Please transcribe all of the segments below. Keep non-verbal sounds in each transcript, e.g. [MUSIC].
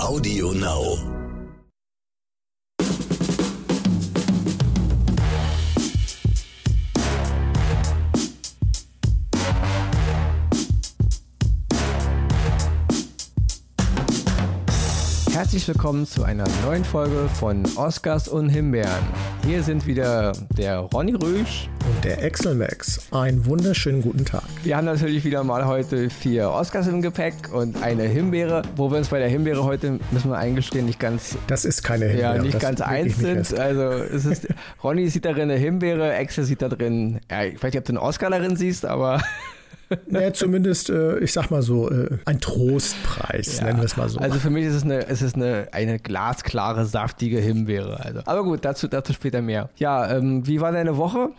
Audio Now. Herzlich willkommen zu einer neuen Folge von Oscars und Himbeeren. Hier sind wieder der Ronny Rüsch und der Excel Max. Einen wunderschönen guten Tag. Wir haben natürlich wieder mal heute vier Oscars im Gepäck und eine Himbeere, wo wir uns bei der Himbeere heute, müssen wir eingestehen, nicht ganz. Das ist keine Himbeere. Ja, nicht ganz eins sind. Also es ist, [LAUGHS] Ronny sieht darin eine Himbeere, Excel sieht da drin, ja, ich weiß nicht, ob du einen Oscar darin siehst, aber. [LAUGHS] Naja, zumindest, äh, ich sag mal so, äh, ein Trostpreis, ja. nennen wir es mal so. Also für mich ist es eine, ist es eine, eine glasklare, saftige Himbeere. Also. Aber gut, dazu, dazu später mehr. Ja, ähm, wie war deine Woche?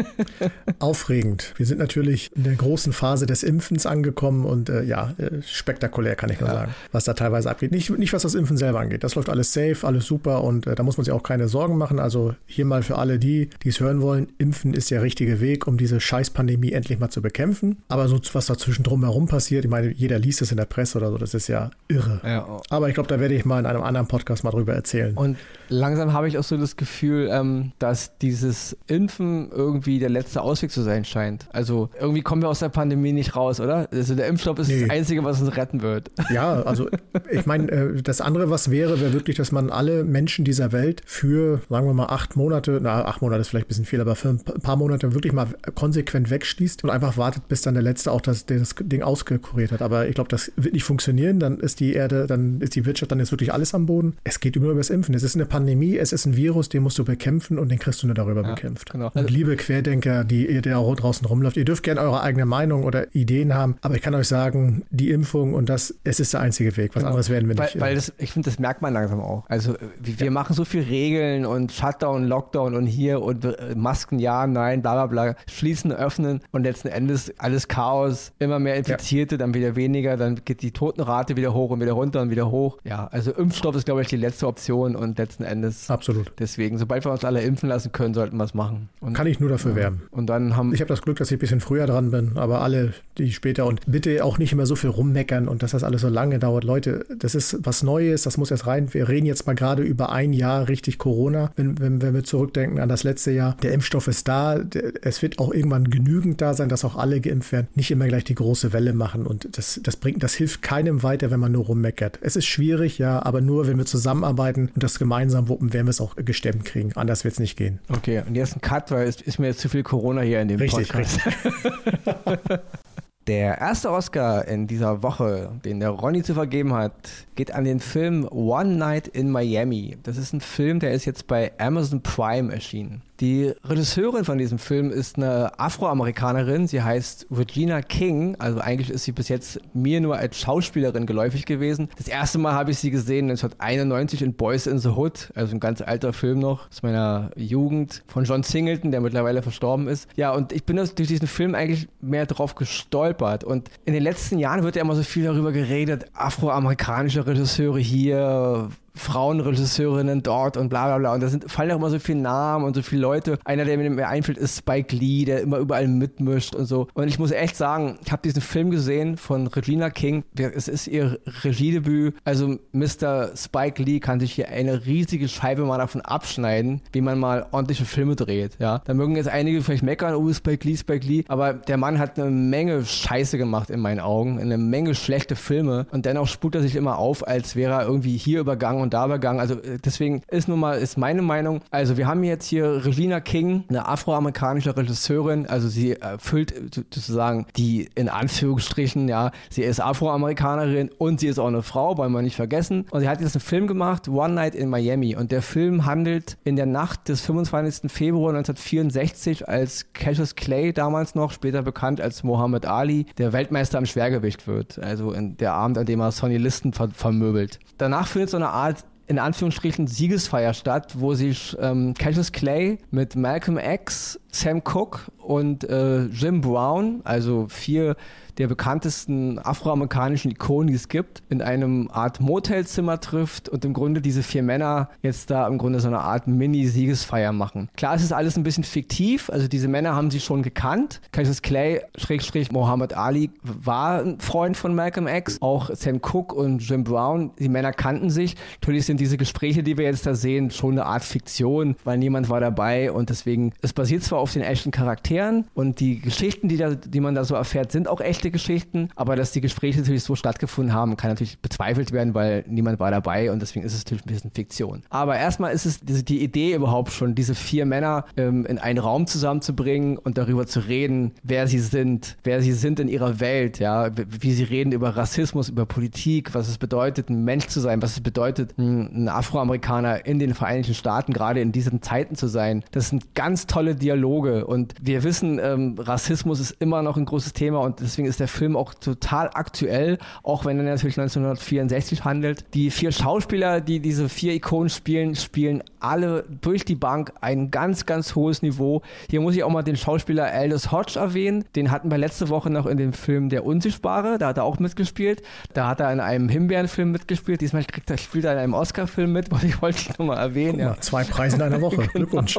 [LAUGHS] Aufregend. Wir sind natürlich in der großen Phase des Impfens angekommen und äh, ja, äh, spektakulär kann ich nur ja. sagen, was da teilweise abgeht. Nicht, nicht was das Impfen selber angeht. Das läuft alles safe, alles super und äh, da muss man sich auch keine Sorgen machen. Also hier mal für alle die, die es hören wollen, Impfen ist der richtige Weg, um diese Scheißpandemie endlich mal zu bekämpfen. Aber so was dazwischen drumherum passiert, ich meine, jeder liest es in der Presse oder so, das ist ja irre. Ja. Aber ich glaube, da werde ich mal in einem anderen Podcast mal drüber erzählen. Und langsam habe ich auch so das Gefühl, ähm, dass dieses Impfen irgendwie der letzte Ausweg zu sein scheint. Also irgendwie kommen wir aus der Pandemie nicht raus, oder? Also der Impfstoff ist nee. das Einzige, was uns retten wird. [LAUGHS] Ja, also ich meine, äh, das andere, was wäre, wäre wirklich, dass man alle Menschen dieser Welt für, sagen wir mal, acht Monate, na, acht Monate ist vielleicht ein bisschen viel, aber für ein paar Monate wirklich mal konsequent wegschließt und einfach wartet, bis dann der Letzte auch das, das Ding auskuriert hat. Aber ich glaube, das wird nicht funktionieren. Dann ist die Erde, dann ist die Wirtschaft, dann ist wirklich alles am Boden. Es geht immer über das Impfen. Es ist eine Pandemie, es ist ein Virus, den musst du bekämpfen und den kriegst du nur darüber ja, bekämpft. Genau. Und liebe Querdenker, die ihr da draußen rumläuft, ihr dürft gerne eure eigene Meinung oder Ideen haben, aber ich kann euch sagen, die Impfung und das, es ist der einzige Weg. Was genau. anderes werden wir weil, nicht. Weil das, ich finde, das merkt man langsam auch. Also wir ja. machen so viel Regeln und Shutdown, Lockdown und hier und äh, Masken ja, nein, bla bla bla, schließen, öffnen und letzten Endes alles Chaos, immer mehr Infizierte, ja. dann wieder weniger, dann geht die Totenrate wieder hoch und wieder runter und wieder hoch. Ja, also Impfstoff ist, glaube ich, die letzte Option und letzten Endes. Absolut. Deswegen, sobald wir uns alle impfen lassen können, sollten wir es machen. Und, Kann ich nur dafür ja. werben. Und dann haben. Ich habe das Glück, dass ich ein bisschen früher dran bin, aber alle, die später und bitte auch nicht immer so viel rummeckern und dass das alles so lange dauert. Leute, das ist was Neues, das muss jetzt rein. Wir reden jetzt mal gerade über ein Jahr richtig Corona, wenn, wenn, wenn wir zurückdenken an das letzte Jahr. Der Impfstoff ist da, es wird auch irgendwann genügend da sein, dass auch alle geimpft werden. Nicht immer gleich die große Welle machen. Und das, das bringt, das hilft keinem weiter, wenn man nur rummeckert. Es ist schwierig, ja, aber nur wenn wir zusammenarbeiten und das gemeinsam wuppen, werden wir es auch gestemmt kriegen. Anders wird es nicht gehen. Okay, und jetzt ein Cut, weil es ist mir jetzt zu viel Corona hier in dem richtig, Podcast. Richtig. [LAUGHS] Der erste Oscar in dieser Woche, den der Ronny zu vergeben hat, geht an den Film One Night in Miami. Das ist ein Film, der ist jetzt bei Amazon Prime erschienen. Die Regisseurin von diesem Film ist eine Afroamerikanerin. Sie heißt Regina King. Also eigentlich ist sie bis jetzt mir nur als Schauspielerin geläufig gewesen. Das erste Mal habe ich sie gesehen 1991 in Boys in the Hood, also ein ganz alter Film noch aus meiner Jugend von John Singleton, der mittlerweile verstorben ist. Ja, und ich bin durch diesen Film eigentlich mehr drauf gestolpert. Und in den letzten Jahren wird ja immer so viel darüber geredet, afroamerikanische Regisseure hier, Frauenregisseurinnen dort und bla bla bla. Und da sind, fallen auch immer so viele Namen und so viele Leute. Einer, der mir einfällt, ist Spike Lee, der immer überall mitmischt und so. Und ich muss echt sagen, ich habe diesen Film gesehen von Regina King. Es ist ihr Regiedebüt. Also Mr. Spike Lee kann sich hier eine riesige Scheibe mal davon abschneiden, wie man mal ordentliche Filme dreht. Ja, da mögen jetzt einige vielleicht meckern, oh Spike Lee, Spike Lee. Aber der Mann hat eine Menge Scheiße gemacht in meinen Augen, eine Menge schlechte Filme. Und dennoch spukt er sich immer auf, als wäre er irgendwie hier übergangen und und da begangen. Also äh, deswegen ist nun mal, ist meine Meinung. Also wir haben jetzt hier Regina King, eine afroamerikanische Regisseurin. Also sie erfüllt sozusagen die in Anführungsstrichen, ja, sie ist Afroamerikanerin und sie ist auch eine Frau, wollen wir nicht vergessen. Und sie hat jetzt einen Film gemacht, One Night in Miami. Und der Film handelt in der Nacht des 25. Februar 1964, als Cassius Clay damals noch, später bekannt als Muhammad Ali, der Weltmeister im Schwergewicht wird. Also in der Abend, an dem er Sonny Listen ver vermöbelt. Danach findet so eine Art in Anführungsstrichen Siegesfeier statt, wo sich ähm, Cassius Clay mit Malcolm X, Sam Cooke und äh, Jim Brown, also vier der bekanntesten afroamerikanischen Ikonen, die es gibt, in einem Art Motelzimmer trifft und im Grunde diese vier Männer jetzt da im Grunde so eine Art Mini-Siegesfeier machen. Klar, es ist alles ein bisschen fiktiv, also diese Männer haben sie schon gekannt. Cassius Clay, Schrägstrich Muhammad Ali, war ein Freund von Malcolm X, auch Sam Cooke und Jim Brown, die Männer kannten sich. Natürlich sind diese Gespräche, die wir jetzt da sehen, schon eine Art Fiktion, weil niemand war dabei und deswegen, es basiert zwar auf den echten Charakteren und die Geschichten, die, da, die man da so erfährt, sind auch echte Geschichten, aber dass die Gespräche natürlich so stattgefunden haben, kann natürlich bezweifelt werden, weil niemand war dabei und deswegen ist es natürlich ein bisschen Fiktion. Aber erstmal ist es die, die Idee überhaupt schon, diese vier Männer ähm, in einen Raum zusammenzubringen und darüber zu reden, wer sie sind, wer sie sind in ihrer Welt, ja, wie sie reden über Rassismus, über Politik, was es bedeutet, ein Mensch zu sein, was es bedeutet, ein Afroamerikaner in den Vereinigten Staaten gerade in diesen Zeiten zu sein. Das sind ganz tolle Dialoge und wir wissen, ähm, Rassismus ist immer noch ein großes Thema und deswegen ist der Film auch total aktuell, auch wenn er natürlich 1964 handelt. Die vier Schauspieler, die diese vier Ikonen spielen, spielen alle durch die Bank ein ganz, ganz hohes Niveau. Hier muss ich auch mal den Schauspieler Aldous Hodge erwähnen. Den hatten wir letzte Woche noch in dem Film Der Unsichtbare. Da hat er auch mitgespielt. Da hat er in einem Himbeerenfilm mitgespielt. Diesmal kriegt er, spielt er in einem Oscar-Film mit, [LAUGHS] was ich wollte ich nochmal erwähnen. Mal, ja. Zwei Preise in einer Woche. [LAUGHS] genau. Glückwunsch.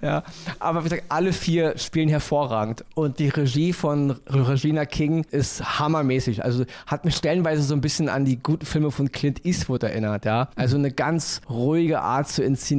Ja, aber wie gesagt, alle vier spielen hervorragend. Und die Regie von Regina King ist hammermäßig. Also hat mich stellenweise so ein bisschen an die guten Filme von Clint Eastwood erinnert. Ja, also eine ganz ruhige Art zu inszenieren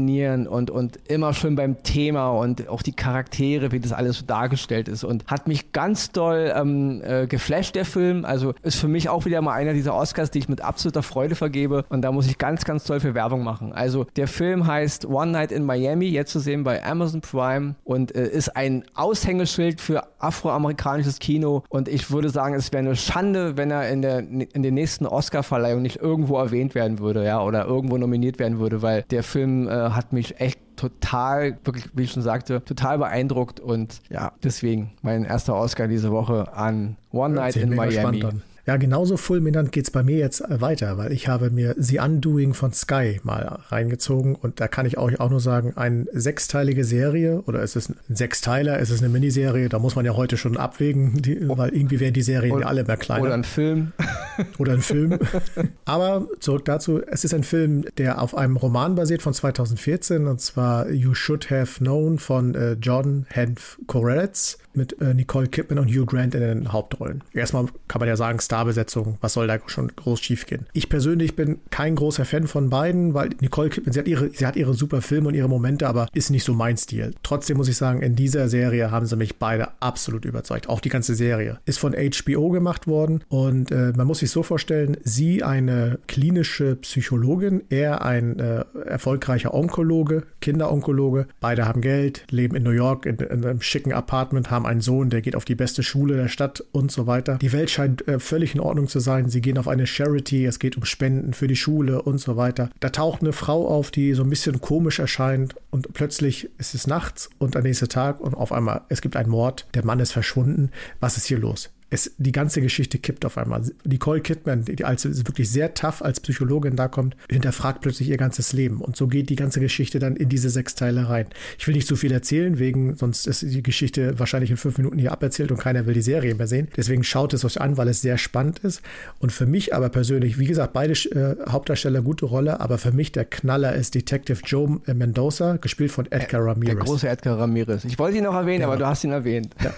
und, und immer schön beim Thema und auch die Charaktere, wie das alles so dargestellt ist. Und hat mich ganz doll ähm, äh, geflasht, der Film. Also ist für mich auch wieder mal einer dieser Oscars, die ich mit absoluter Freude vergebe. Und da muss ich ganz, ganz toll für Werbung machen. Also der Film heißt One Night in Miami, jetzt zu sehen bei Amazon Prime und äh, ist ein Aushängeschild für afroamerikanisches Kino. Und ich würde sagen, es wäre eine Schande, wenn er in der in der nächsten Oscar-Verleihung nicht irgendwo erwähnt werden würde, ja, oder irgendwo nominiert werden würde, weil der Film äh, hat mich echt total, wirklich, wie ich schon sagte, total beeindruckt und ja, deswegen mein erster Oscar diese Woche an One Night in Miami. Ja, genauso fulminant geht es bei mir jetzt äh, weiter, weil ich habe mir The Undoing von Sky mal reingezogen und da kann ich euch auch nur sagen, eine sechsteilige Serie oder ist es ein Sechsteiler, ist es eine Miniserie, da muss man ja heute schon abwägen, die, weil irgendwie werden die Serien oder, ja alle mehr kleiner. Oder ein Film. [LAUGHS] oder ein Film. [LAUGHS] Aber zurück dazu, es ist ein Film, der auf einem Roman basiert von 2014 und zwar You Should Have Known von äh, John Henf Koretz mit äh, Nicole Kidman und Hugh Grant in den Hauptrollen. Erstmal kann man ja sagen, Starbesetzung, was soll da schon groß schiefgehen? Ich persönlich bin kein großer Fan von beiden, weil Nicole Kidman, sie hat ihre, sie hat ihre super Filme und ihre Momente, aber ist nicht so mein Stil. Trotzdem muss ich sagen, in dieser Serie haben sie mich beide absolut überzeugt. Auch die ganze Serie ist von HBO gemacht worden und äh, man muss sich so vorstellen, sie eine klinische Psychologin, er ein äh, erfolgreicher Onkologe, Kinderonkologe. Beide haben Geld, leben in New York in, in einem schicken Apartment, haben einen Sohn, der geht auf die beste Schule der Stadt und so weiter. Die Welt scheint äh, völlig in Ordnung zu sein. Sie gehen auf eine Charity, es geht um Spenden für die Schule und so weiter. Da taucht eine Frau auf, die so ein bisschen komisch erscheint und plötzlich ist es nachts und der nächste Tag und auf einmal es gibt einen Mord, der Mann ist verschwunden. Was ist hier los? Es, die ganze Geschichte kippt auf einmal. Nicole Kidman, die als wirklich sehr tough als Psychologin da kommt, hinterfragt plötzlich ihr ganzes Leben. Und so geht die ganze Geschichte dann in diese sechs Teile rein. Ich will nicht zu viel erzählen, wegen, sonst ist die Geschichte wahrscheinlich in fünf Minuten hier aberzählt und keiner will die Serie mehr sehen. Deswegen schaut es euch an, weil es sehr spannend ist. Und für mich aber persönlich, wie gesagt, beide äh, Hauptdarsteller gute Rolle, aber für mich der Knaller ist Detective Joe Mendoza, gespielt von Edgar Ramirez. Der große Edgar Ramirez. Ich wollte ihn noch erwähnen, ja. aber du hast ihn erwähnt. Ja.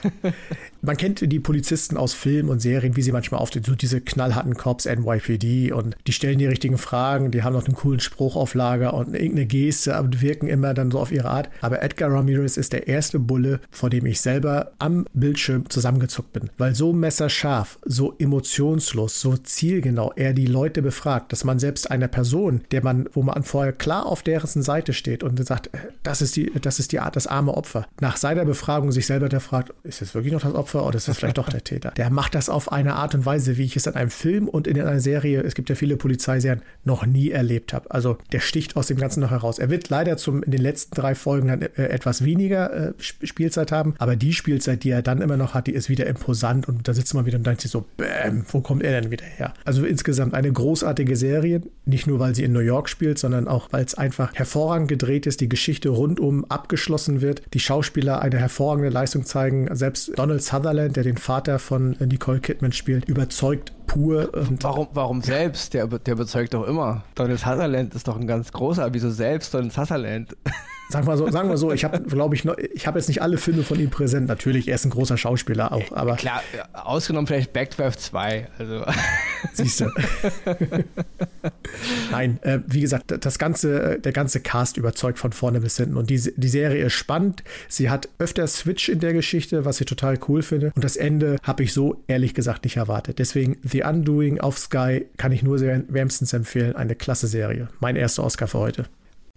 Man kennt die Polizisten aus Filmen und Serien, wie sie manchmal auftreten, so diese knallharten Cops NYPD und die stellen die richtigen Fragen, die haben noch einen coolen Spruch auf Lager und irgendeine Geste und wirken immer dann so auf ihre Art. Aber Edgar Ramirez ist der erste Bulle, vor dem ich selber am Bildschirm zusammengezuckt bin, weil so messerscharf, so emotionslos, so zielgenau er die Leute befragt, dass man selbst einer Person, der man, wo man vorher klar auf deren Seite steht und sagt, äh, das ist die, das ist die Art, das arme Opfer, nach seiner Befragung sich selber der fragt, ist es wirklich noch das Opfer oder ist es vielleicht doch der Täter? Der macht das auf eine Art und Weise, wie ich es in einem Film und in einer Serie, es gibt ja viele Polizeiserien, noch nie erlebt habe. Also der sticht aus dem Ganzen noch heraus. Er wird leider zum, in den letzten drei Folgen dann äh, etwas weniger äh, Spielzeit haben, aber die Spielzeit, die er dann immer noch hat, die ist wieder imposant und da sitzt man wieder und denkt sich so, bäm, wo kommt er denn wieder her? Also insgesamt eine großartige Serie, nicht nur weil sie in New York spielt, sondern auch weil es einfach hervorragend gedreht ist, die Geschichte rundum abgeschlossen wird, die Schauspieler eine hervorragende Leistung zeigen, selbst Donald Sutherland, der den Vater von von Nicole Kidman spielt, überzeugt pur. warum, warum selbst? Der, der überzeugt doch immer. Donald Sutherland ist doch ein ganz großer. Wieso selbst Donald Sutherland? [LAUGHS] Sagen wir so, sagen wir so ich habe, glaube ich, noch, ich habe jetzt nicht alle Filme von ihm präsent. Natürlich, er ist ein großer Schauspieler auch, aber. Klar, ausgenommen vielleicht Backdraft 2. Also. [LAUGHS] Siehst du. Nein, äh, wie gesagt, das ganze, der ganze Cast überzeugt von vorne bis hinten. Und die, die Serie ist spannend. Sie hat öfter Switch in der Geschichte, was ich total cool finde. Und das Ende habe ich so ehrlich gesagt nicht erwartet. Deswegen The Undoing auf Sky kann ich nur sehr wärmstens empfehlen. Eine klasse Serie. Mein erster Oscar für heute.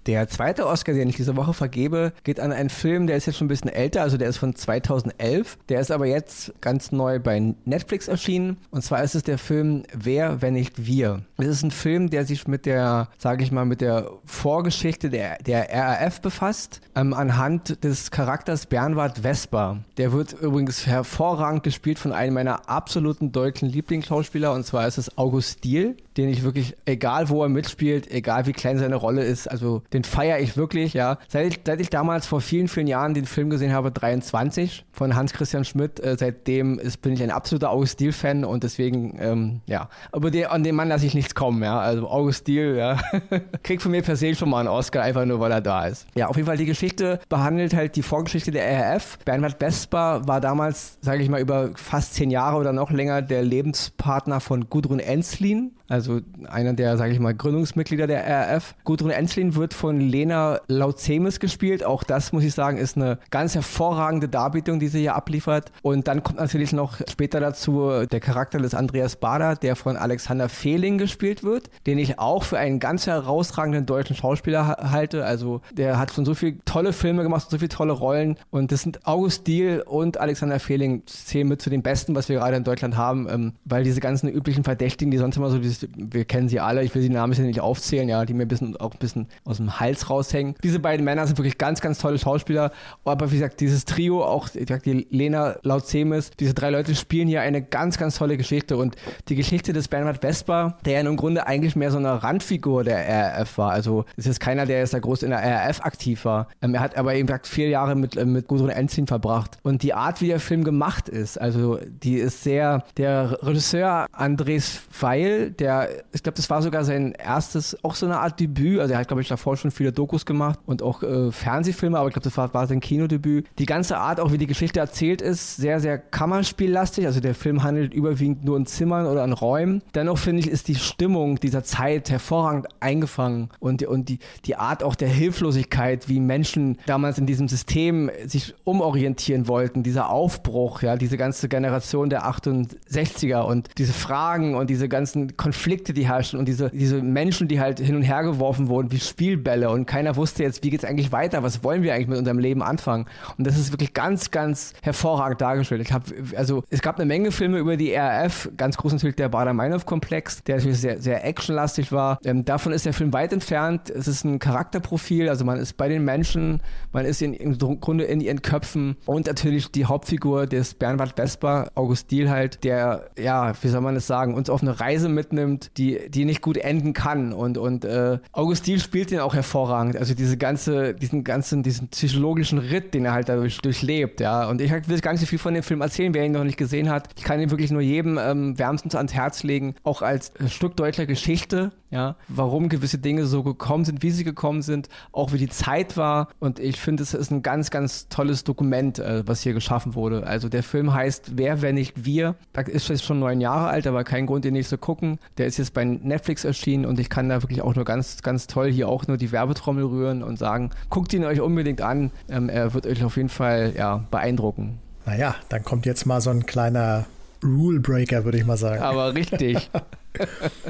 Der zweite Oscar, den ich diese Woche vergebe, geht an einen Film, der ist jetzt schon ein bisschen älter, also der ist von 2011. Der ist aber jetzt ganz neu bei Netflix erschienen. Und zwar ist es der Film Wer, wenn nicht wir. Es ist ein Film, der sich mit der, sage ich mal, mit der Vorgeschichte der, der RAF befasst, ähm, anhand des Charakters Bernward Vesper. Der wird übrigens hervorragend gespielt von einem meiner absoluten deutschen Lieblingsschauspieler, und zwar ist es August Diel, den ich wirklich, egal wo er mitspielt, egal wie klein seine Rolle ist, also den feiere ich wirklich, ja. Seit ich, seit ich damals vor vielen, vielen Jahren den Film gesehen habe, 23 von Hans-Christian Schmidt, äh, seitdem ist, bin ich ein absoluter August Diel-Fan und deswegen, ähm, ja. Aber der, an den Mann lasse ich nichts kommen, ja. Also August Diel, ja. [LAUGHS] Kriegt von mir per se schon mal einen Oscar, einfach nur, weil er da ist. Ja, auf jeden Fall die Geschichte behandelt halt die Vorgeschichte der RAF. Bernhard Vesper war damals, sage ich mal, über fast zehn Jahre oder noch länger der Lebenspartner von Gudrun Enslin, also einer der, sage ich mal, Gründungsmitglieder der RAF. Gudrun Enslin wird von Lena Lautzemes gespielt. Auch das, muss ich sagen, ist eine ganz hervorragende Darbietung, die sie hier abliefert. Und dann kommt natürlich noch später dazu der Charakter des Andreas Bader, der von Alexander Fehling gespielt wird, den ich auch für einen ganz herausragenden deutschen Schauspieler halte. Also der hat schon so viele tolle Filme gemacht, so viele tolle Rollen. Und das sind August Diehl und Alexander Fehling zählen mit zu den besten, was wir gerade in Deutschland haben, ähm, weil diese ganzen üblichen Verdächtigen, die sonst immer so, wir kennen sie alle, ich will sie Namen nicht aufzählen, ja, die mir ein bisschen, auch ein bisschen aus dem Hals raushängen. Diese beiden Männer sind wirklich ganz, ganz tolle Schauspieler. Aber wie gesagt, dieses Trio, auch die Lena Lautzemes, diese drei Leute spielen hier eine ganz, ganz tolle Geschichte. Und die Geschichte des Bernhard Vesper, der ja im Grunde eigentlich mehr so eine Randfigur der RAF war. Also es ist keiner, der jetzt da groß in der RAF aktiv war. Ähm, er hat aber eben gesagt, vier Jahre mit, äh, mit Gudrun Enzin verbracht. Und die Art, wie der Film gemacht ist, also die ist sehr, der Regisseur Andres Weil, der, ich glaube, das war sogar sein erstes, auch so eine Art Debüt. Also er hat, glaube ich, davor schon viele Dokus gemacht und auch äh, Fernsehfilme, aber ich glaube, das war, war sein Kinodebüt. Die ganze Art, auch wie die Geschichte erzählt ist, sehr, sehr Kammerspiellastig. Also der Film handelt überwiegend nur in Zimmern oder in Räumen. Dennoch finde ich, ist die Stimmung dieser Zeit hervorragend eingefangen und, und die, die Art auch der Hilflosigkeit, wie Menschen damals in diesem System sich umorientieren wollten, dieser Aufbruch, ja, diese ganze Generation der 68er und diese Fragen und diese ganzen Konflikte, die herrschen und diese, diese Menschen, die halt hin und her geworfen wurden, wie Spielbälle und keiner wusste jetzt, wie geht es eigentlich weiter, was wollen wir eigentlich mit unserem Leben anfangen. Und das ist wirklich ganz, ganz hervorragend dargestellt. Ich habe, also es gab eine Menge Filme über die RAF, ganz groß natürlich der Bader-Meinhof-Komplex, der natürlich sehr, sehr actionlastig war. Ähm, davon ist der Film weit entfernt. Es ist ein Charakterprofil, also man ist bei den Menschen, man ist in, im Grunde in ihren Köpfen und natürlich die Hauptfigur des Bernhard Vesper, August Diel halt, der, ja, wie soll man es sagen, uns auf eine Reise mitnimmt, die, die nicht gut enden kann. Und, und äh, August Diel spielt den auch hervorragend. Also diese ganze, diesen ganzen, diesen psychologischen Ritt, den er halt dadurch durchlebt, ja. Und ich will gar nicht so viel von dem Film erzählen, wer ihn noch nicht gesehen hat. Ich kann ihn wirklich nur jedem ähm, wärmstens ans Herz legen, auch als Stück deutscher Geschichte, ja, warum gewisse Dinge so gekommen sind, wie sie gekommen sind, auch wie die Zeit war. Und ich finde, es ist ein ganz, ganz tolles Dokument, äh, was hier geschaffen wurde. Also der Film heißt Wer, wenn nicht wir. Da ist jetzt schon neun Jahre alt, aber kein Grund, den nicht zu gucken. Der ist jetzt bei Netflix erschienen und ich kann da wirklich auch nur ganz, ganz toll hier auch nur die Werbetrommel rühren und sagen, guckt ihn euch unbedingt an. Ähm, er wird euch auf jeden Fall ja, beeindrucken. Naja, dann kommt jetzt mal so ein kleiner Rule Breaker, würde ich mal sagen. Aber richtig. [LAUGHS]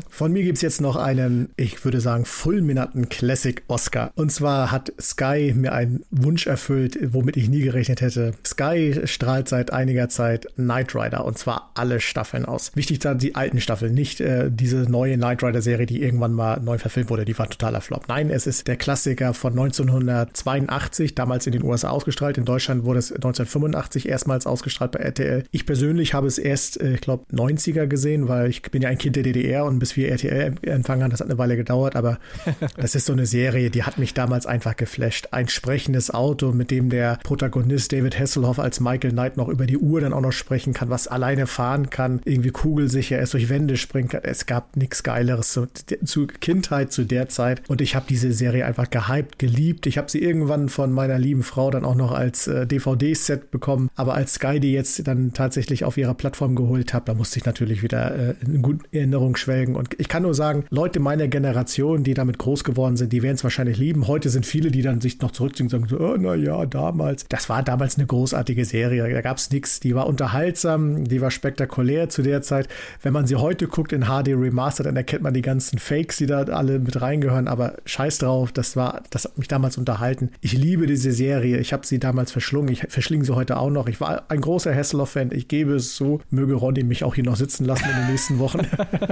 Von mir gibt es jetzt noch einen, ich würde sagen, fulminanten Classic Oscar. Und zwar hat Sky mir einen Wunsch erfüllt, womit ich nie gerechnet hätte. Sky strahlt seit einiger Zeit Knight Rider und zwar alle Staffeln aus. Wichtig da die alten Staffeln, nicht äh, diese neue Knight Rider Serie, die irgendwann mal neu verfilmt wurde, die war totaler Flop. Nein, es ist der Klassiker von 1982, damals in den USA ausgestrahlt. In Deutschland wurde es 1985 erstmals ausgestrahlt bei RTL. Ich persönlich habe es erst, äh, ich glaube, 90er gesehen, weil ich bin ja ein Kind der DDR und bis wir RTL empfangen haben, das hat eine Weile gedauert, aber [LAUGHS] das ist so eine Serie, die hat mich damals einfach geflasht. Ein sprechendes Auto, mit dem der Protagonist David Hasselhoff als Michael Knight noch über die Uhr dann auch noch sprechen kann, was alleine fahren kann, irgendwie kugelsicher ist, durch Wände springen kann. Es gab nichts Geileres zu, zu Kindheit, zu der Zeit und ich habe diese Serie einfach gehypt, geliebt. Ich habe sie irgendwann von meiner lieben Frau dann auch noch als äh, DVD-Set bekommen, aber als Sky die jetzt dann tatsächlich auf ihrer Plattform geholt hat, da musste ich natürlich wieder äh, in guten Erinnerungen schwelgen und ich kann nur sagen, Leute meiner Generation, die damit groß geworden sind, die werden es wahrscheinlich lieben. Heute sind viele, die dann sich noch zurückziehen und sagen so, oh, na ja, damals. Das war damals eine großartige Serie. Da gab es nichts. Die war unterhaltsam, die war spektakulär zu der Zeit. Wenn man sie heute guckt in HD Remastered, dann erkennt man die ganzen Fakes, die da alle mit reingehören. Aber scheiß drauf, das war, das hat mich damals unterhalten. Ich liebe diese Serie. Ich habe sie damals verschlungen. Ich verschlinge sie heute auch noch. Ich war ein großer Hasselhoff-Fan. Ich gebe es so. Möge Ronny mich auch hier noch sitzen lassen in den nächsten Wochen. [LAUGHS]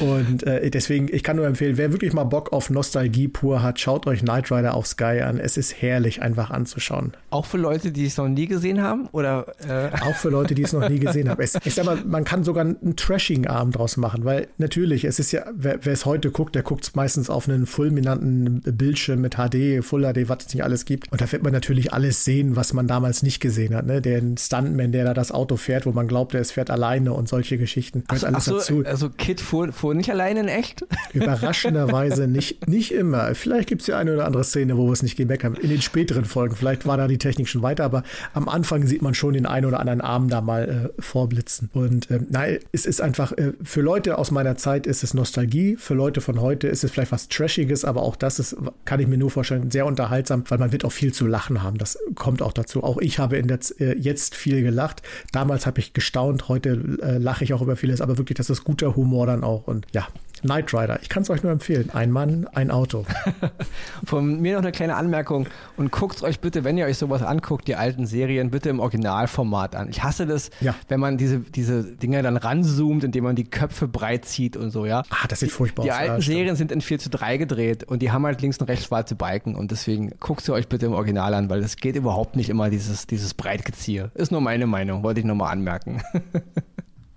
Und äh, deswegen, ich kann nur empfehlen, wer wirklich mal Bock auf Nostalgie pur hat, schaut euch Knight Rider auf Sky an. Es ist herrlich einfach anzuschauen. Auch für Leute, die es noch nie gesehen haben? Oder, äh? Auch für Leute, die es noch nie gesehen haben. [LAUGHS] Es, ich sag mal, man kann sogar einen Trashing-Abend draus machen, weil natürlich, es ist ja, wer, es heute guckt, der guckt es meistens auf einen fulminanten Bildschirm mit HD, Full HD, was es nicht alles gibt. Und da wird man natürlich alles sehen, was man damals nicht gesehen hat. Ne? Den Stuntman, der da das Auto fährt, wo man glaubt, er fährt alleine und solche Geschichten. Ach, alles ach so, dazu. Also Kid fuhr, fuhr nicht alleine in echt? [LAUGHS] Überraschenderweise nicht, nicht immer. Vielleicht gibt es ja eine oder andere Szene, wo wir es nicht gemerkt haben. In den späteren Folgen. Vielleicht war da die Technik schon weiter, aber am Anfang sieht man schon den einen oder anderen Arm da mal äh, vorblitzen. Und äh, nein, es ist einfach, äh, für Leute aus meiner Zeit ist es Nostalgie, für Leute von heute ist es vielleicht was Trashiges, aber auch das ist, kann ich mir nur vorstellen, sehr unterhaltsam, weil man wird auch viel zu lachen haben. Das kommt auch dazu. Auch ich habe in der, äh, jetzt viel gelacht. Damals habe ich gestaunt, heute äh, lache ich auch über vieles, aber wirklich, das ist guter Humor dann auch. Und ja, Knight Rider. Ich kann es euch nur empfehlen. Ein Mann, ein Auto. [LAUGHS] Von mir noch eine kleine Anmerkung und guckt euch bitte, wenn ihr euch sowas anguckt, die alten Serien, bitte im Originalformat an. Ich hasse das, ja. wenn man diese, diese Dinger dann ranzoomt, indem man die Köpfe breit zieht und so, ja. Ah, das sieht furchtbar die, aus. Die alten ja, Serien sind in 4 zu 3 gedreht und die haben halt links und rechts schwarze Balken und deswegen guckt sie euch bitte im Original an, weil das geht überhaupt nicht immer, dieses, dieses Breitgezieher. Ist nur meine Meinung, wollte ich nochmal anmerken. [LAUGHS]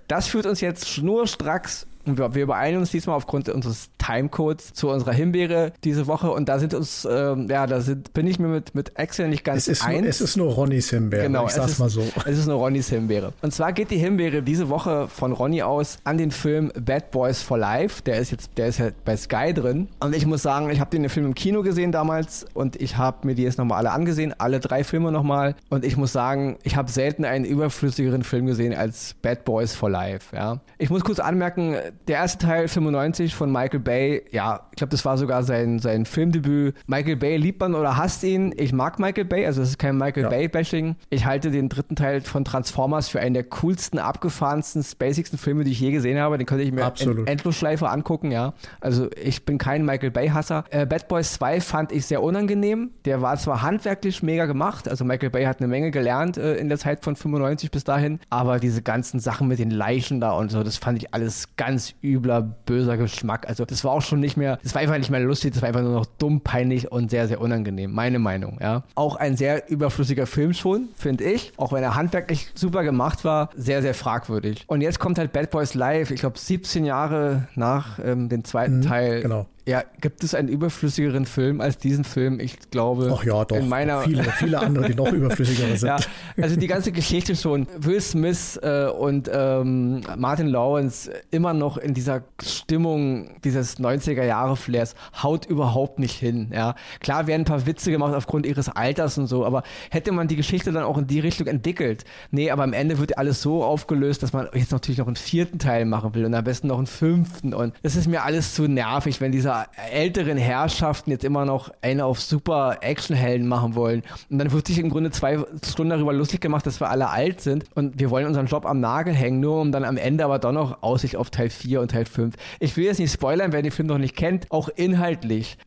Das führt uns jetzt schnurstracks und wir, wir übereilen uns diesmal aufgrund unseres Timecodes zu unserer Himbeere diese Woche. Und da sind uns, ähm, ja, da sind, bin ich mir mit, mit Excel nicht ganz es ist eins. Nur, es ist nur Ronnys Himbeere. Genau, ich sag's ist, mal so. Es ist nur Ronnys Himbeere. Und zwar geht die Himbeere diese Woche von Ronny aus an den Film Bad Boys for Life. Der ist jetzt, der ist ja bei Sky drin. Und ich muss sagen, ich habe den Film im Kino gesehen damals und ich habe mir die jetzt nochmal alle angesehen, alle drei Filme nochmal. Und ich muss sagen, ich habe selten einen überflüssigeren Film gesehen als Bad Boys for Life. Ja. Ich muss kurz anmerken, der erste Teil 95 von Michael Bay, ja, ich glaube, das war sogar sein, sein Filmdebüt. Michael Bay liebt man oder hasst ihn. Ich mag Michael Bay, also es ist kein Michael ja. Bay-Bashing. Ich halte den dritten Teil von Transformers für einen der coolsten, abgefahrensten, spacigsten Filme, die ich je gesehen habe. Den könnte ich mir Absolut. in Endlosschleife angucken, ja. Also ich bin kein Michael Bay-Hasser. Äh, Bad Boys 2 fand ich sehr unangenehm. Der war zwar handwerklich mega gemacht, also Michael Bay hat eine Menge gelernt äh, in der Zeit von 95 bis dahin, aber diese ganzen Sachen mit den Leichen da und so, das fand ich alles ganz übler, böser Geschmack. Also das war auch schon nicht mehr, das war einfach nicht mehr lustig, das war einfach nur noch dumm, peinlich und sehr, sehr unangenehm. Meine Meinung, ja. Auch ein sehr überflüssiger Film schon, finde ich. Auch wenn er handwerklich super gemacht war, sehr, sehr fragwürdig. Und jetzt kommt halt Bad Boys Live, ich glaube 17 Jahre nach ähm, dem zweiten mhm, Teil. Genau. Ja, gibt es einen überflüssigeren Film als diesen Film? Ich glaube, Ach ja, doch. In meiner viele, viele andere, die noch [LAUGHS] überflüssiger sind. Ja, also die ganze Geschichte schon. Will Smith äh, und ähm, Martin Lawrence immer noch in dieser Stimmung dieses 90er Jahre Flairs haut überhaupt nicht hin. Ja, klar werden ein paar Witze gemacht aufgrund ihres Alters und so, aber hätte man die Geschichte dann auch in die Richtung entwickelt? Nee, aber am Ende wird alles so aufgelöst, dass man jetzt natürlich noch einen vierten Teil machen will und am besten noch einen fünften und das ist mir alles zu nervig, wenn dieser älteren Herrschaften jetzt immer noch eine auf super Actionhelden machen wollen. Und dann wird sich im Grunde zwei Stunden darüber lustig gemacht, dass wir alle alt sind und wir wollen unseren Job am Nagel hängen, nur um dann am Ende aber doch noch Aussicht auf Teil 4 und Teil 5. Ich will jetzt nicht spoilern, wer den Film noch nicht kennt, auch inhaltlich.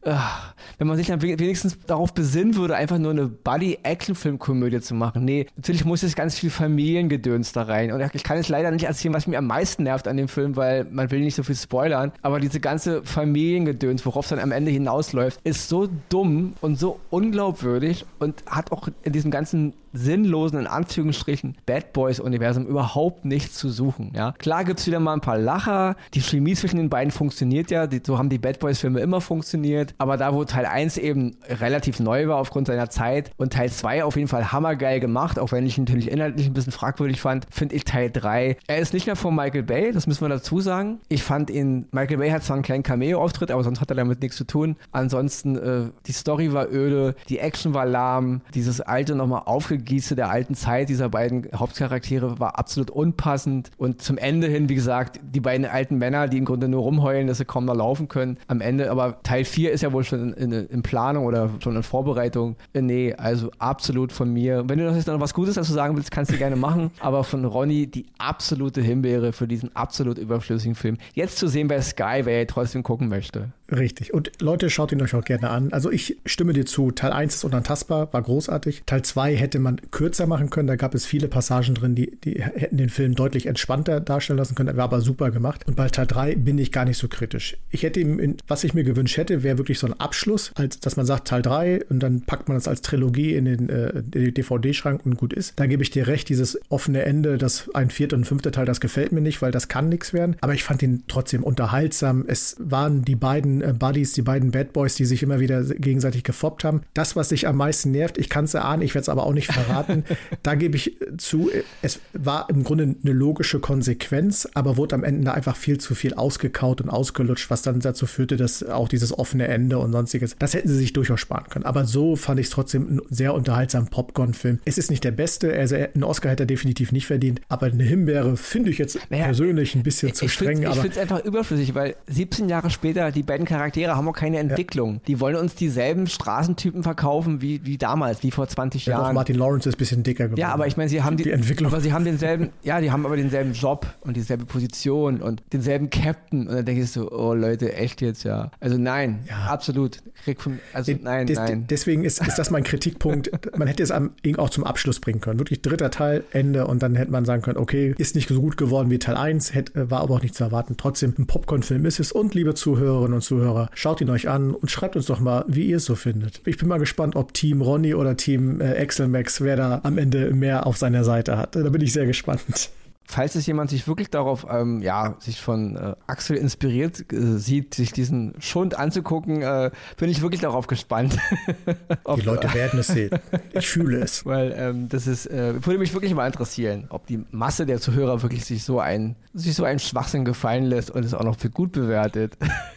Wenn man sich dann wenigstens darauf besinnen würde, einfach nur eine Buddy-Action-Film-Komödie zu machen. Nee, natürlich muss jetzt ganz viel Familiengedöns da rein. Und ich kann jetzt leider nicht erzählen, was mich am meisten nervt an dem Film, weil man will nicht so viel spoilern. Aber diese ganze Familiengedöns Gedöns, worauf es dann am Ende hinausläuft, ist so dumm und so unglaubwürdig und hat auch in diesem ganzen sinnlosen, in Anführungsstrichen, Bad Boys-Universum überhaupt nichts zu suchen. Ja? Klar gibt es wieder mal ein paar Lacher, die Chemie zwischen den beiden funktioniert ja, die, so haben die Bad Boys-Filme immer funktioniert, aber da, wo Teil 1 eben relativ neu war aufgrund seiner Zeit und Teil 2 auf jeden Fall hammergeil gemacht, auch wenn ich natürlich inhaltlich ein bisschen fragwürdig fand, finde ich Teil 3. Er ist nicht mehr von Michael Bay, das müssen wir dazu sagen. Ich fand ihn, Michael Bay hat zwar einen kleinen Cameo-Auftritt, aber sonst hat er damit nichts zu tun. Ansonsten, äh, die Story war öde, die Action war lahm, dieses alte nochmal Aufgegieße der alten Zeit dieser beiden Hauptcharaktere war absolut unpassend und zum Ende hin, wie gesagt, die beiden alten Männer, die im Grunde nur rumheulen, dass sie kaum noch laufen können. Am Ende, aber Teil 4 ist ja wohl schon in, in, in Planung oder schon in Vorbereitung. Äh, nee, also absolut von mir. Wenn du noch jetzt noch was Gutes dazu sagen willst, kannst du gerne machen, [LAUGHS] aber von Ronny die absolute Himbeere für diesen absolut überflüssigen Film. Jetzt zu sehen bei Sky, wer trotzdem gucken möchte. Richtig. Und Leute, schaut ihn euch auch gerne an. Also ich stimme dir zu. Teil 1 ist unantastbar, war großartig. Teil 2 hätte man kürzer machen können. Da gab es viele Passagen drin, die, die hätten den Film deutlich entspannter darstellen lassen können. Er war aber super gemacht. Und bei Teil 3 bin ich gar nicht so kritisch. Ich hätte ihm, in, was ich mir gewünscht hätte, wäre wirklich so ein Abschluss, als dass man sagt Teil 3 und dann packt man das als Trilogie in den, äh, DVD-Schrank und gut ist. Da gebe ich dir recht, dieses offene Ende, das ein vierter und fünfter Teil, das gefällt mir nicht, weil das kann nichts werden. Aber ich fand ihn trotzdem unterhaltsam. Es waren die beiden äh, Buddies, die beiden Bad Boys, die sich immer wieder gegenseitig gefoppt haben. Das, was sich am meisten nervt, ich kann es erahnen, ich werde es aber auch nicht verraten. [LAUGHS] da gebe ich zu, es war im Grunde eine logische Konsequenz, aber wurde am Ende einfach viel zu viel ausgekaut und ausgelutscht, was dann dazu führte, dass auch dieses offene Ende und sonstiges, das hätten sie sich durchaus sparen können. Aber so fand ich es trotzdem einen sehr unterhaltsamen Popcorn-Film. Es ist nicht der beste, also einen Oscar hätte er definitiv nicht verdient, aber eine Himbeere finde ich jetzt naja, persönlich ein bisschen zu streng. ich finde es einfach überflüssig, weil 17 Jahre später die beiden Charaktere haben auch keine Entwicklung. Ja. Die wollen uns dieselben Straßentypen verkaufen wie, wie damals, wie vor 20 ja, Jahren. Doch, Martin Lawrence ist ein bisschen dicker geworden. Ja, aber ich meine, sie haben die, die, Entwicklung. Aber sie haben denselben, ja, die haben aber denselben Job und dieselbe Position und denselben Captain. Und dann denke ich so, oh Leute, echt jetzt, ja. Also nein, ja. absolut. Von, also nein, des, nein. Deswegen ist, ist das mein Kritikpunkt. man hätte es auch zum Abschluss bringen können. Wirklich dritter Teil, Ende und dann hätte man sagen können, okay, ist nicht so gut geworden wie Teil 1, hätte, war aber auch nicht zu erwarten. Trotzdem, ein Popcorn-Film ist es. Und liebe Zuhörerinnen und Zuhörer, schaut ihn euch an und schreibt uns doch mal, wie ihr es so findet. Ich bin mal gespannt, ob Team Ronny oder Team äh, Excel Max, wer da am Ende mehr auf seiner Seite hat. Da bin ich sehr gespannt falls es jemand sich wirklich darauf, ähm, ja, sich von äh, Axel inspiriert äh, sieht, sich diesen Schund anzugucken, äh, bin ich wirklich darauf gespannt. [LAUGHS] die Leute [LAUGHS] werden es sehen. Ich fühle es. Weil ähm, das ist, äh, würde mich wirklich mal interessieren, ob die Masse der Zuhörer wirklich sich so ein, sich so einen Schwachsinn gefallen lässt und es auch noch für gut bewertet.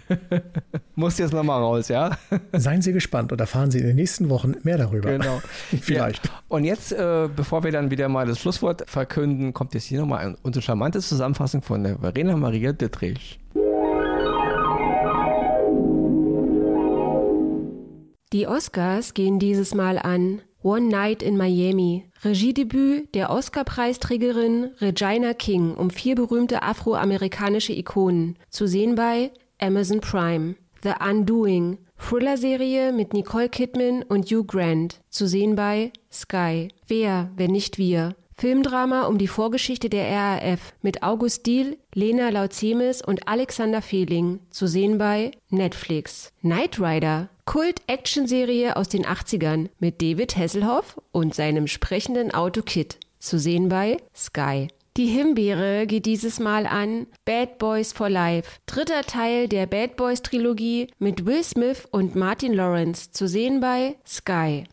[LAUGHS] Muss jetzt nochmal raus, ja? Seien Sie gespannt und erfahren Sie in den nächsten Wochen mehr darüber. Genau. Vielleicht. Ja. Und jetzt, äh, bevor wir dann wieder mal das Schlusswort verkünden, kommt jetzt hier nochmal unsere charmante Zusammenfassung von der Verena Maria Dittrich. Die Oscars gehen dieses Mal an One Night in Miami, Regiedebüt der Oscar-Preisträgerin Regina King um vier berühmte afroamerikanische Ikonen, zu sehen bei Amazon Prime. The Undoing, Thriller-Serie mit Nicole Kidman und Hugh Grant, zu sehen bei Sky. Wer, wenn nicht wir? Filmdrama um die Vorgeschichte der RAF mit August Diehl, Lena Lautzemes und Alexander Fehling, zu sehen bei Netflix. Knight Rider, Kult-Action-Serie aus den 80ern mit David Hasselhoff und seinem sprechenden Auto Kit, zu sehen bei Sky. Die Himbeere geht dieses Mal an Bad Boys for Life, dritter Teil der Bad Boys Trilogie mit Will Smith und Martin Lawrence, zu sehen bei Sky.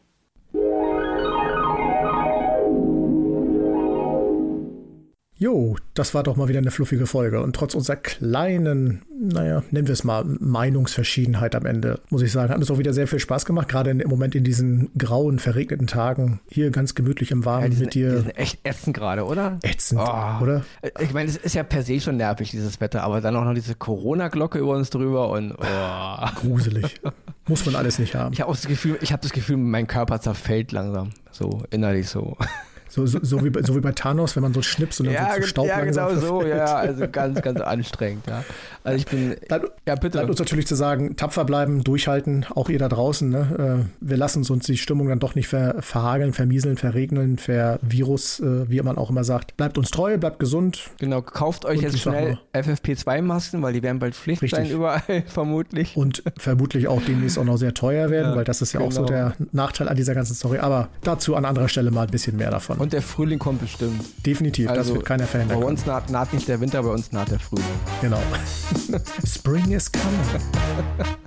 Jo, das war doch mal wieder eine fluffige Folge. Und trotz unserer kleinen, naja, nennen wir es mal Meinungsverschiedenheit am Ende, muss ich sagen, hat es auch wieder sehr viel Spaß gemacht. Gerade im Moment in diesen grauen, verregneten Tagen. Hier ganz gemütlich im Warmen ja, sind, mit dir. Die sind echt ätzend gerade, oder? Ätzend, oh. oder? Ich meine, es ist ja per se schon nervig, dieses Wetter, aber dann auch noch diese Corona-Glocke über uns drüber und. Oh. [LAUGHS] Gruselig. muss man alles nicht haben. Ich habe das Gefühl, ich habe das Gefühl, mein Körper zerfällt langsam. So innerlich so. [LAUGHS] So, so, so, wie, bei, so wie bei Thanos, wenn man so schnips und dann ja, so zu Staub ja, langsam genau so, verfällt. ja, also ganz, ganz anstrengend, ja. Also ich bin, Bleibt, ja bitte. bleibt uns natürlich zu sagen, tapfer bleiben, durchhalten, auch ihr da draußen. Ne? Äh, wir lassen uns die Stimmung dann doch nicht ver, verhageln, vermieseln, verregnen, vervirus, äh, wie man auch immer sagt. Bleibt uns treu, bleibt gesund. Genau, kauft euch jetzt schnell FFP2-Masken, weil die werden bald Pflicht Richtig. sein überall, [LAUGHS] vermutlich. Und vermutlich auch demnächst auch noch sehr teuer werden, Ja, weil das ist ja auch so genau. der Nachteil an dieser ganzen Story. Aber dazu an anderer Stelle mal ein bisschen mehr davon. Und der Frühling kommt bestimmt. Definitiv, das Also, wird keiner Bei verhindern können. uns naht, naht nicht der Winter, bei uns naht der Frühling. Genau. [LAUGHS] Spring is coming.